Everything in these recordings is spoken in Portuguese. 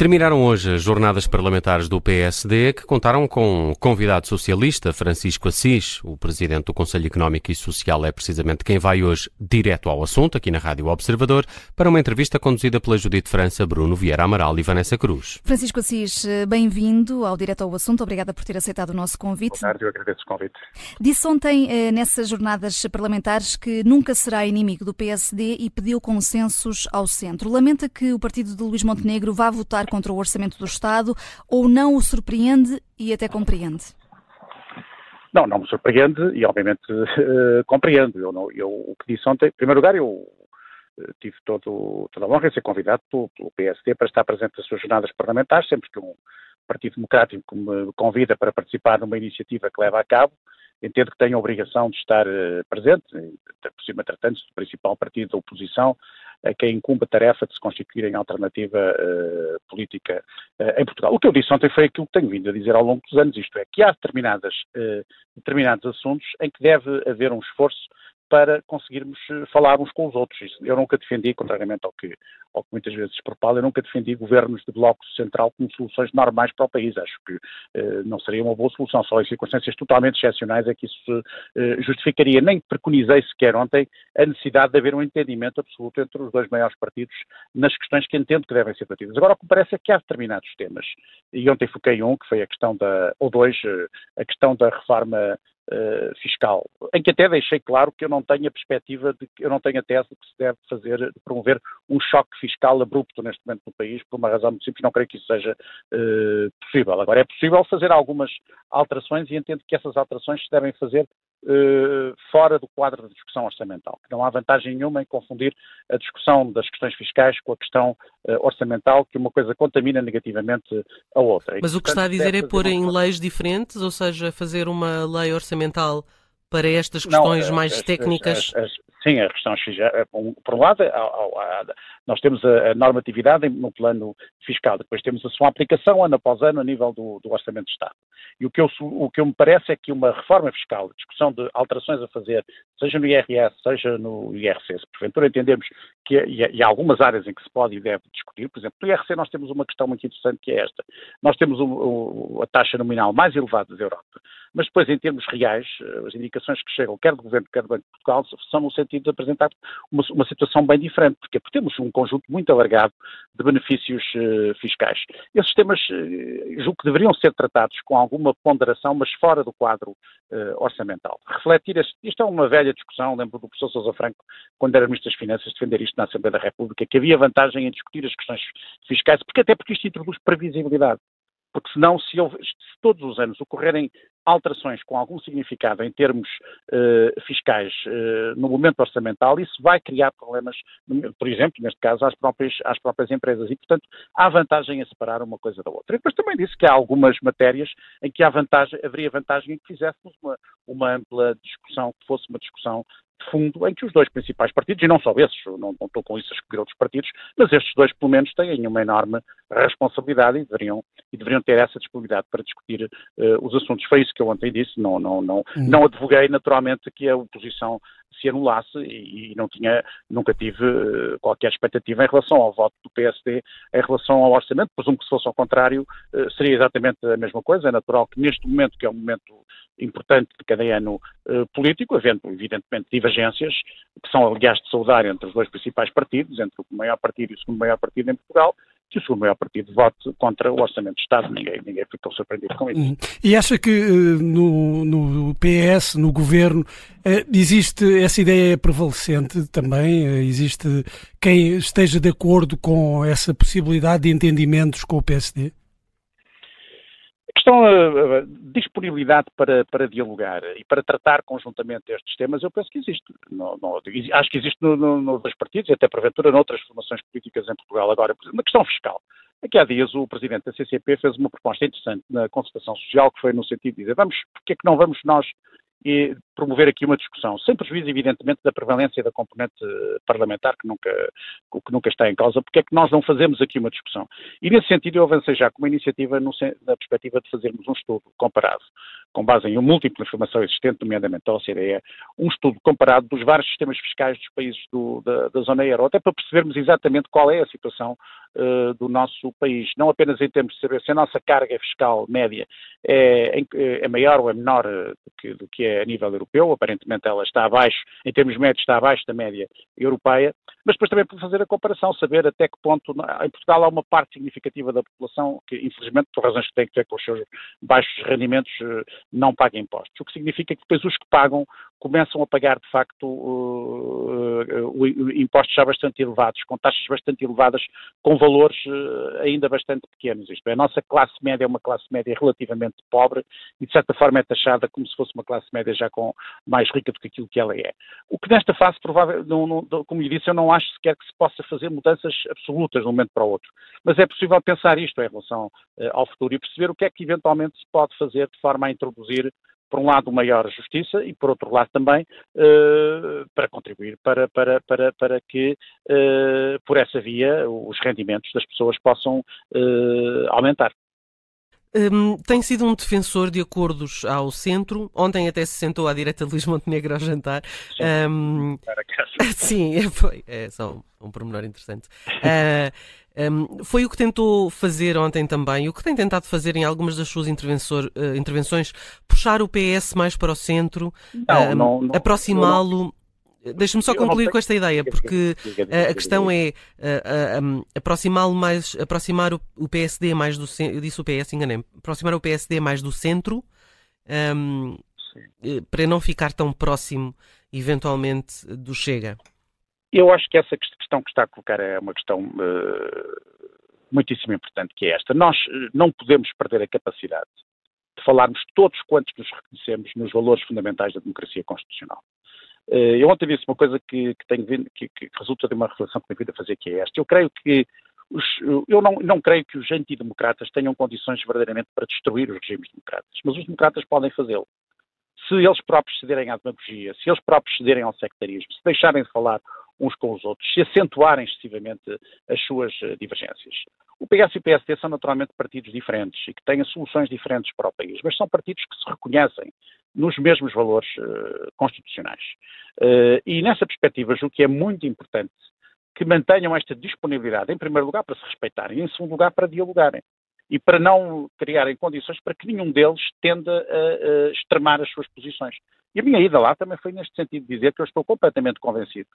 Terminaram hoje as jornadas parlamentares do PSD, que contaram com o convidado socialista Francisco Assis. O presidente do Conselho Económico e Social é precisamente quem vai hoje direto ao assunto, aqui na Rádio Observador, para uma entrevista conduzida pela Judite França, Bruno Vieira Amaral e Vanessa Cruz. Francisco Assis, bem-vindo ao Direto ao Assunto. Obrigada por ter aceitado o nosso convite. Boa tarde, eu agradeço o convite. Disse ontem, eh, nessas jornadas parlamentares, que nunca será inimigo do PSD e pediu consensos ao centro. Lamenta que o partido de Luís Montenegro vá votar contra o orçamento do Estado ou não o surpreende e até compreende? Não, não me surpreende e obviamente uh, compreendo. Eu, não, eu, o que disse ontem, em primeiro lugar, eu uh, tive todo, toda a honra em ser convidado pelo, pelo, PSD para estar presente nas suas jornadas parlamentares, sempre que um Partido Democrático me convida para participar numa iniciativa que leva a cabo, entendo que tenho a obrigação de estar uh, presente, por cima tratando-se do principal partido da oposição, a quem incumbe a tarefa de se constituir em alternativa uh, política uh, em Portugal. O que eu disse ontem foi aquilo que tenho vindo a dizer ao longo dos anos, isto é, que há determinadas, determinados assuntos em que deve haver um esforço para conseguirmos eh, falar uns com os outros. Eu nunca defendi, contrariamente ao que, ao que muitas vezes se propala, eu nunca defendi governos de bloco central como soluções normais para o país. Acho que eh, não seria uma boa solução. Só em circunstâncias totalmente excepcionais é que isso eh, justificaria. Nem preconizei sequer ontem a necessidade de haver um entendimento absoluto entre os dois maiores partidos nas questões que entendo que devem ser batidas. Agora, o que parece é que há determinados temas, e ontem foquei um, que foi a questão da, ou dois, a questão da reforma uh, fiscal, em que até deixei claro que eu não tenho a perspectiva de que eu não tenho a tese de que se deve fazer, de promover um choque fiscal abrupto neste momento no país, por uma razão muito simples, não creio que isso seja uh, possível. Agora, é possível fazer algumas alterações e entendo que essas alterações se devem fazer Uh, fora do quadro da discussão orçamental. Não há vantagem nenhuma em confundir a discussão das questões fiscais com a questão uh, orçamental, que uma coisa contamina negativamente a outra. Mas e, o que está a dizer é pôr em leis diferentes, ou seja, fazer uma lei orçamental para estas questões Não, mais as, técnicas? As, as, sim, a questão por um lado, nós temos a, normatividade no plano fiscal, depois temos a sua aplicação ano após ano a nível do, do Orçamento de Estado. E o que, eu, o que me parece é que uma reforma fiscal, discussão de alterações a fazer, seja no IRS, seja no IRC, se porventura entendemos que e, e há algumas áreas em que se pode e deve discutir, por exemplo, no IRC nós temos uma questão muito interessante que é esta. Nós temos a taxa nominal mais elevada da Europa, mas depois em termos reais, eh, as indicações que chegam, quer do Governo, quer do Banco de Portugal, são no sentido de apresentar uma, uma situação bem diferente, porque, porque temos um conjunto muito alargado de benefícios uh, fiscais. Esses temas uh, julgo que deveriam ser tratados com alguma ponderação, mas fora do quadro uh, orçamental. Refletir, este, isto é uma velha discussão, lembro do professor Sousa Franco, quando era Ministro das Finanças, defender isto na Assembleia da República, que havia vantagem em discutir as questões fiscais, porque até porque isto introduz previsibilidade. Porque senão, se, se, todos os anos ocorrerem alterações com algum significado em termos uh, fiscais uh, no momento orçamental, isso vai criar problemas, por exemplo, neste caso, às próprias, às próprias empresas. E, portanto, há vantagem em separar uma coisa da outra. E depois também disse que há algumas matérias em que há vantagem, haveria vantagem em que fizéssemos uma, uma ampla discussão, que fosse uma discussão de fundo em que os dois principais partidos, e não só esses, não, não estou com isso a escolher outros partidos, mas estes dois pelo menos têm uma enorme responsabilidade e deveriam, e deveriam ter essa disponibilidade para discutir uh, os assuntos. Foi isso que eu ontem disse, não, não, não, hum. não advoguei naturalmente que a oposição se anulasse e, e não tinha, nunca tive uh, qualquer expectativa em relação ao voto do PSD em relação ao orçamento. Presumo que se fosse ao contrário uh, seria exatamente a mesma coisa. É natural que neste momento, que é um momento importante de cada ano uh, político, havendo evidentemente divergências, que são aliás de saudar entre os dois principais partidos, entre o maior partido e o segundo maior partido em Portugal, que o segundo maior partido vote contra o Orçamento de Estado. Ninguém, ninguém ficou surpreendido com isso. Uhum. E acha que uh, no, no, PS, no governo, uh, existe essa ideia prevalecente também? Uh, existe quem esteja de acordo com essa possibilidade de entendimentos com o PSD? A questão da disponibilidade para, para dialogar e para tratar conjuntamente estes temas, eu penso que existe. Acho que existe nos no, no dois partidos e até porventura noutras formações políticas em Portugal. Agora, na questão fiscal, aqui há dias o presidente da CCP fez uma proposta interessante na concertação social que foi no sentido de dizer vamos, porque é que não vamos nós e promover aqui uma discussão, sem prejuízo, evidentemente, da prevalência da componente parlamentar, que nunca, que nunca está em causa, porque é que nós não fazemos aqui uma discussão. E, nesse sentido, eu avancei já com uma iniciativa no, na perspectiva de fazermos um estudo comparado, com base em uma múltipla informação existente, nomeadamente da OCDE, um estudo comparado dos vários sistemas fiscais dos países do, da, da, zona euro, até para percebermos exatamente qual é a situação uh, do nosso país. Não apenas em termos de saber se a nossa carga fiscal média é, é maior ou é menor do que, do que, é a nível europeu, aparentemente ela está abaixo, em termos médios está abaixo da média europeia, mas depois também por fazer a comparação, saber até que ponto, em Portugal há uma parte significativa da população que, infelizmente, por razões que têm que ver com os seus baixos rendimentos, não paga impostos, o que significa que depois os que pagam começam a pagar, de facto, uh, uh, impostos já bastante elevados, com taxas bastante elevadas, com valores uh, ainda bastante pequenos. Isto é, a nossa classe média é uma classe média relativamente pobre e, de certa forma, é taxada como se fosse uma classe média já com mais rica do que aquilo que ela é. O que nesta fase, não, não, como lhe disse, eu não acho sequer que se possa fazer mudanças absolutas de um momento para o outro. Mas é possível pensar isto em relação ao futuro e perceber o que é que eventualmente se pode fazer de forma a introduzir por um lado, maior justiça e, por outro lado, também uh, para contribuir para, para, para, para que, uh, por essa via, os rendimentos das pessoas possam uh, aumentar. Um, tem sido um defensor de acordos ao centro. Ontem até se sentou à direita de Luís Montenegro ao jantar. Sim, um, sim é, foi. É só um, um pormenor interessante. Uh, um, foi o que tentou fazer ontem também, o que tem tentado fazer em algumas das suas uh, intervenções, puxar o PS mais para o centro, um, aproximá-lo. Deixa-me só concluir com esta ideia, porque a questão é uh, aproximá-lo mais, aproximar o, o, PSD mais do centro, eu disse o PS, enganei aproximar o PSD mais do centro, para não ficar tão próximo, eventualmente, do Chega. Eu acho que essa questão que está a colocar é uma questão uh, muitíssimo importante, que é esta. Nós eh, não podemos perder a capacidade de falarmos todos quantos nos reconhecemos nos valores fundamentais da democracia constitucional. Uh, eu ontem disse uma coisa que, que, vindo, que, que, resulta de uma reflexão que tenho vindo a fazer, que é esta. Eu creio que os, eu não, não, creio que os antidemocratas tenham condições verdadeiramente para destruir os regimes democratas, mas os democratas podem fazê-lo. Se eles próprios cederem à demagogia, se eles próprios cederem ao sectarismo, se deixarem de falar uns com os outros, se acentuarem excessivamente as suas eh, divergências. O PS e o PSD são naturalmente partidos diferentes e que têm soluções diferentes para o país, mas são partidos que se reconhecem nos mesmos valores uh, constitucionais. Uh, e nessa perspectiva, julgo que é muito importante que mantenham esta disponibilidade, em primeiro lugar, para se respeitarem, e em segundo lugar, para dialogarem. E para não criarem condições para que nenhum deles tenda a, a extremar as suas posições. E a minha ida lá também foi neste sentido de dizer que eu estou completamente convencido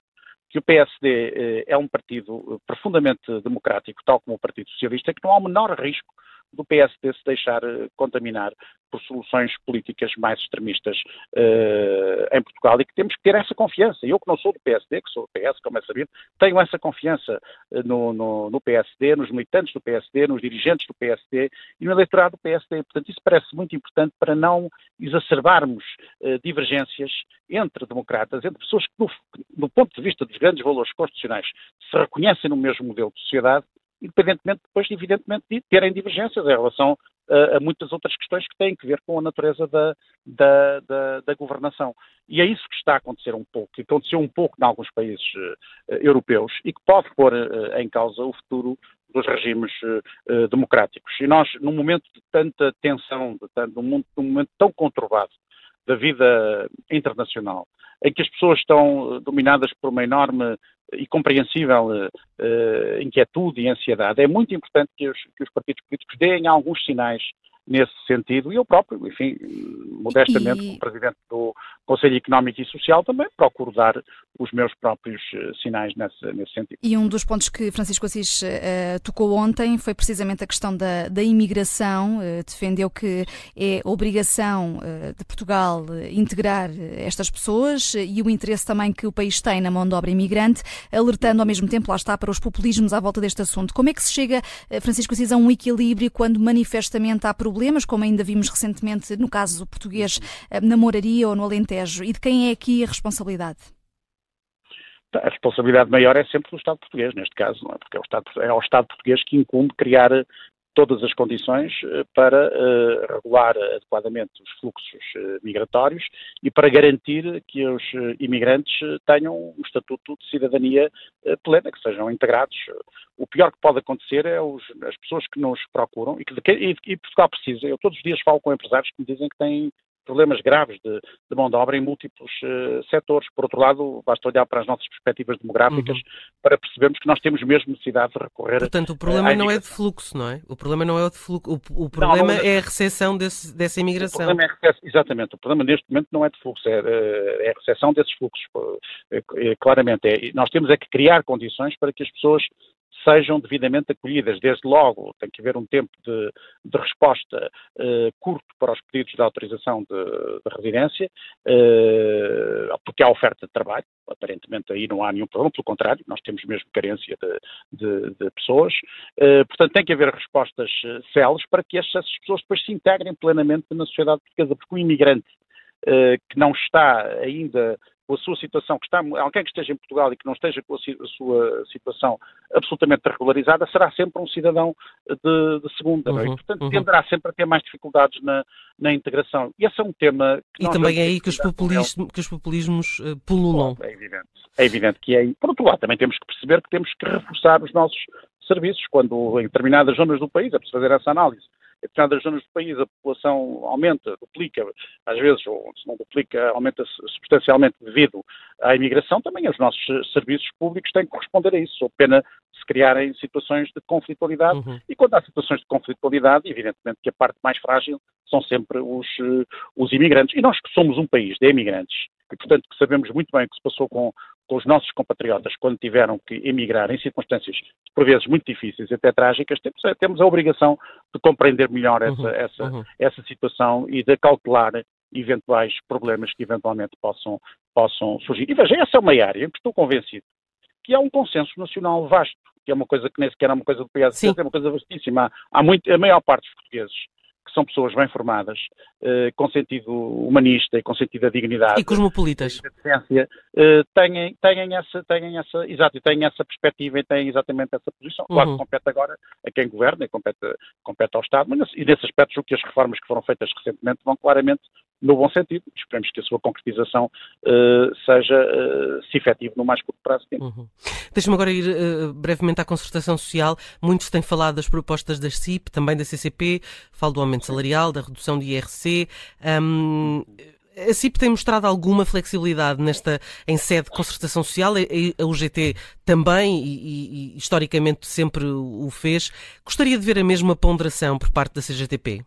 que o PSD eh, é um partido eh, profundamente democrático, tal como o Partido Socialista, que não há o menor risco do PSD se deixar eh, contaminar por soluções políticas mais extremistas uh, em Portugal e que temos que ter essa confiança. Eu que não sou do PSD, que sou do PS, como é sabido, tenho essa confiança no, no, no, PSD, nos militantes do PSD, nos dirigentes do PSD e no eleitorado do PSD. Portanto, isso parece muito importante para não exacerbarmos uh, divergências entre democratas, entre pessoas que, do, do ponto de vista dos grandes valores constitucionais, se reconhecem no mesmo modelo de sociedade independentemente depois, evidentemente, de terem divergências em relação a, a muitas outras questões que têm que ver com a natureza da, da, da, da, governação. E é isso que está a acontecer um pouco, que aconteceu um pouco em alguns países uh, europeus e que pode pôr uh, em causa o futuro dos regimes uh, democráticos. E nós, num momento de tanta tensão, de tanto, num, num momento tão conturbado da vida internacional, em que as pessoas estão dominadas por uma enorme e compreensível uh, inquietude e ansiedade, é muito importante que os, que os partidos políticos deem alguns sinais nesse sentido, e eu próprio, enfim, modestamente, e... como Presidente do Conselho Económico e Social, também procuro dar os meus próprios uh, sinais nesse, nesse, sentido. E um dos pontos que Francisco Assis uh, tocou ontem foi precisamente a questão da, da imigração. Uh, defendeu que é obrigação de Portugal integrar estas pessoas e o interesse também que o país tem na mão de obra imigrante, alertando ao mesmo tempo, lá está, para os populismos à volta deste assunto. Como é que se chega, Francisco Assis, a um equilíbrio quando manifestamente há problemas como ainda vimos recentemente no caso português eh, na Moraria ou no Alentejo? E de quem é aqui a responsabilidade? A responsabilidade maior é sempre do Estado português, neste caso, é? porque é Estado, é o Estado português que incumbe criar todas as condições eh, para uh, regular adequadamente os fluxos uh, migratórios e para garantir que os uh, imigrantes tenham um estatuto de cidadania plena, que sejam integrados. O pior que pode acontecer é os, as pessoas que nos procuram e que e, e Portugal precisa. Eu todos os dias falo com empresários que me dizem que têm problemas graves de, de mão de obra em múltiplos uh, setores. Por outro lado, basta olhar para as nossas perspectivas demográficas uhum. para percebermos que nós temos mesmo necessidade de recorrer Portanto, o problema não é de fluxo, não é? O problema não é o de fluxo, o, o problema não, não é... a recessão desse, dessa imigração. O problema é, exatamente, o problema neste momento não é de fluxo, é, é a recessão desses fluxos, é, claramente. É, nós temos é que criar condições para que as pessoas sejam devidamente acolhidas. Desde logo, tem que haver um tempo de, de resposta uh, curto para os pedidos de autorização de, de residência, uh, porque há oferta de trabalho. Aparentemente aí não há nenhum problema, pelo contrário, nós temos mesmo carência de, de pessoas. Uh, portanto, tem que haver respostas céleres para que essas pessoas depois se integrem plenamente na sociedade portuguesa, porque o imigrante que não está ainda com a sua situação, que está, alguém que esteja em Portugal e que não esteja com a, a sua situação absolutamente regularizada, será sempre um cidadão de, de segunda. É? Uhum, e, portanto, uhum. tenderá sempre a ter mais dificuldades na, na integração. E esse é um tema que. E também é aí que os, populismo, que os populismos uh, pululam. Bom, é evidente. É evidente que é aí. Por outro lado, também temos que perceber que temos que reforçar os nossos serviços, quando em determinadas zonas do país é preciso fazer essa análise em determinadas zonas do país a população aumenta, duplica, às vezes, ou se não duplica, aumenta substancialmente devido à imigração, também os nossos serviços públicos têm que corresponder a isso, ou pena se criarem situações de conflitualidade. Uhum. E quando há situações de conflitualidade, evidentemente que a parte mais frágil são sempre os, os imigrantes. E nós que somos um país de imigrantes, e portanto que sabemos muito bem o que se passou com, com os nossos compatriotas quando tiveram que emigrar em circunstâncias, por vezes, muito difíceis e até trágicas, temos, temos a obrigação de compreender melhor essa, uhum, essa, uhum. essa situação e de calcular eventuais problemas que eventualmente possam, possam surgir. E veja, essa é uma área em que estou convencido que há um consenso nacional vasto, que é uma coisa que nem sequer é uma coisa do PSD, é uma coisa vastíssima. Há, há muito, a maior parte dos portugueses são pessoas bem formadas, uh, com sentido humanista e com sentido da dignidade. E cosmopolitas. decência, uh, têm, têm, essa, têm essa, exato, têm essa perspectiva e têm exatamente essa posição. Claro uhum. que compete agora a quem governa e compete, compete ao Estado, mas e nesse aspecto julgo que as reformas que foram feitas recentemente vão claramente no bom sentido. Esperemos que a sua concretização uh, seja uh, se efetiva no mais curto prazo de. Uhum. Deixa-me agora ir uh, brevemente à concertação social. Muitos têm falado das propostas da CIP, também da CCP, falo do aumento salarial, da redução do IRC. Um, a CIP tem mostrado alguma flexibilidade nesta em sede de concertação social, a UGT também e, e historicamente sempre o fez. Gostaria de ver a mesma ponderação por parte da CGTP?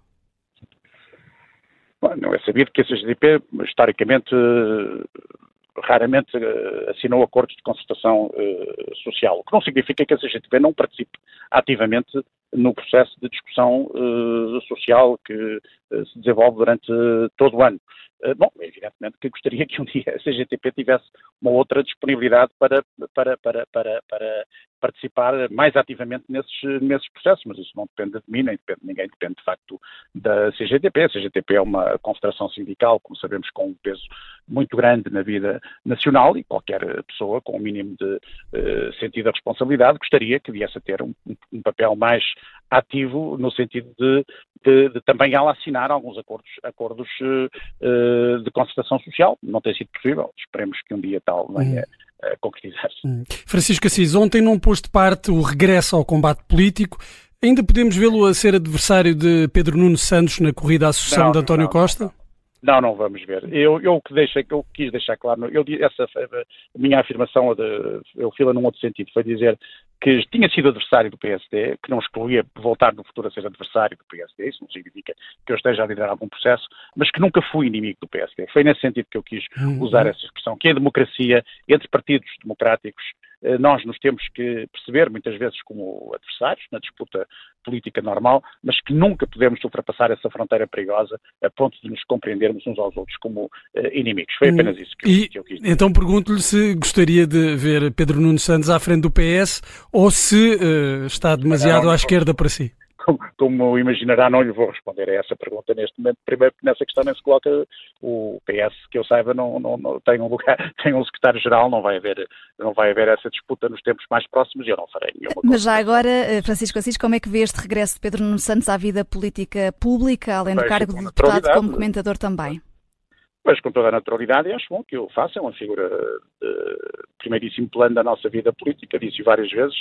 Bom, não é sabido que a CGTP, historicamente, raramente uh, assinou acordos de concertação uh, social, o que não significa que a CGTP não participe ativamente no processo de discussão uh, social que se desenvolve durante todo o ano. bom, evidentemente que gostaria que um dia a CGTP tivesse uma outra disponibilidade para, para, para, para, para participar mais ativamente nesses, nesses processos, mas isso não depende de mim, nem depende de ninguém, depende de facto da CGTP. A CGTP é uma confederação sindical, como sabemos, com um peso muito grande na vida nacional e qualquer pessoa com o um mínimo de uh, sentido da responsabilidade gostaria que viesse a ter um, um papel mais ativo no sentido de, de, de, também ela assinar alguns acordos, acordos uh, de concertação social. Não tem sido possível, esperemos que um dia tal venha. Hum concretizar-se. Hum. Francisco Assis, ontem não pôs de parte o regresso ao combate político. Ainda podemos vê-lo a ser adversário de Pedro Nuno Santos na corrida à sucessão não, de António não, Costa? Não, não vamos ver. Eu, eu que deixei, eu quis deixar claro, eu, essa a minha afirmação, eu fila num outro sentido, foi dizer que tinha sido adversário do PSD, que não excluía voltar no futuro a ser adversário do PSD, isso não significa que eu esteja a liderar algum processo, mas que nunca fui inimigo do PSD. Foi nesse sentido que eu quis uhum. usar essa expressão, que a democracia entre partidos democráticos nós nos temos que perceber, muitas vezes como adversários, na disputa política normal, mas que nunca podemos ultrapassar essa fronteira perigosa a ponto de nos compreendermos uns aos outros como uh, inimigos. Foi apenas isso que, e, que eu quis dizer. Então pergunto-lhe se gostaria de ver Pedro Nuno Santos à frente do PS ou se uh, está demasiado não, não, à esquerda para si como, como, imaginará, não lhe vou responder a essa pergunta neste momento. Primeiro, porque nessa questão nem se coloca o PS, que eu saiba, não, não, não tem um lugar, tem um secretário-geral, não vai haver, não vai haver essa disputa nos tempos mais próximos e eu não farei nenhuma. Mas já agora, eh, Francisco Assis, como é que vê este regresso de Pedro Nuno Santos à vida política pública, além do cargo de deputado, como comentador também? Mas com toda a naturalidade, acho bom que eu faça, é uma figura de primeiríssimo plano da nossa vida política, disse várias vezes,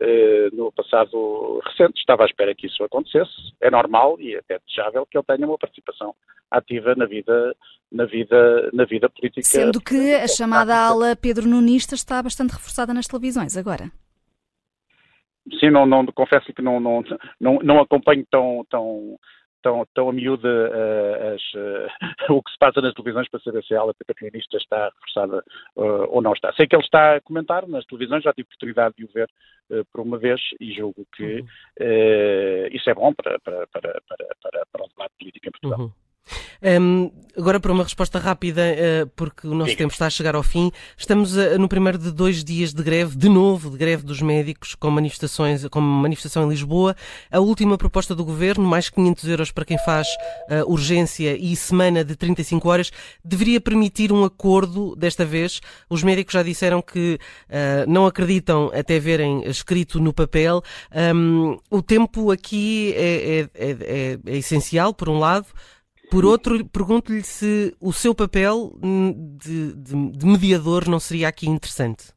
eh, no passado recente, estava à espera que isso acontecesse, é normal e até desejável que ele tenha uma participação ativa na vida, na vida, na vida política. Sendo que a chamada ala Pedro Nunista está bastante reforçada nas televisões agora. Sim, não, não confesso que não, não, não, não acompanho tão, tão, tão, tão a miúda uh, uh, o que se passa nas televisões para saber se a ala patrimonialista está reforçada uh, ou não está. Sei que ele está a comentar nas televisões, já tive oportunidade de o ver por uma vez e julgo que uhum. isso é bom para, para, para, para, para, o debate político em Portugal. Uhum. Um, agora para uma resposta rápida, uh, porque o nosso Sim. tempo está a chegar ao fim. Estamos uh, no primeiro de dois dias de greve, de novo, de greve dos médicos, com manifestações, com manifestação em Lisboa. A última proposta do governo, mais 500 euros para quem faz uh, urgência e semana de 35 horas, deveria permitir um acordo desta vez. Os médicos já disseram que não acreditam até verem escrito no papel. Um, o tempo aqui é, é, é, é, é essencial, por um lado. Por outro, pergunto-lhe se o seu papel de, de, de, mediador não seria aqui interessante.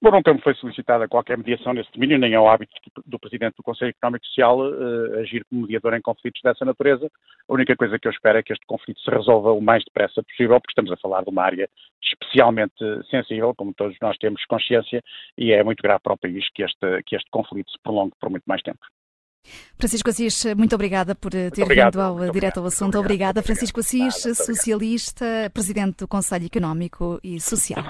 Bom, nunca me foi solicitada qualquer mediação nesse domínio, nem é o hábito do Presidente do Conselho Económico e Social uh, agir como mediador em conflitos dessa natureza. A única coisa que eu espero é que este conflito se resolva o mais depressa possível, porque estamos a falar de uma área especialmente sensível, como todos nós temos consciência, e é muito grave para o país que este, que este conflito se prolongue por muito mais tempo. Francisco Assis, muito obrigada por eh, ter obrigado, vindo ao Direto ao Assunto. Obrigado, obrigada, Francisco Assis, nada, socialista, presidente do Conselho Económico e Social.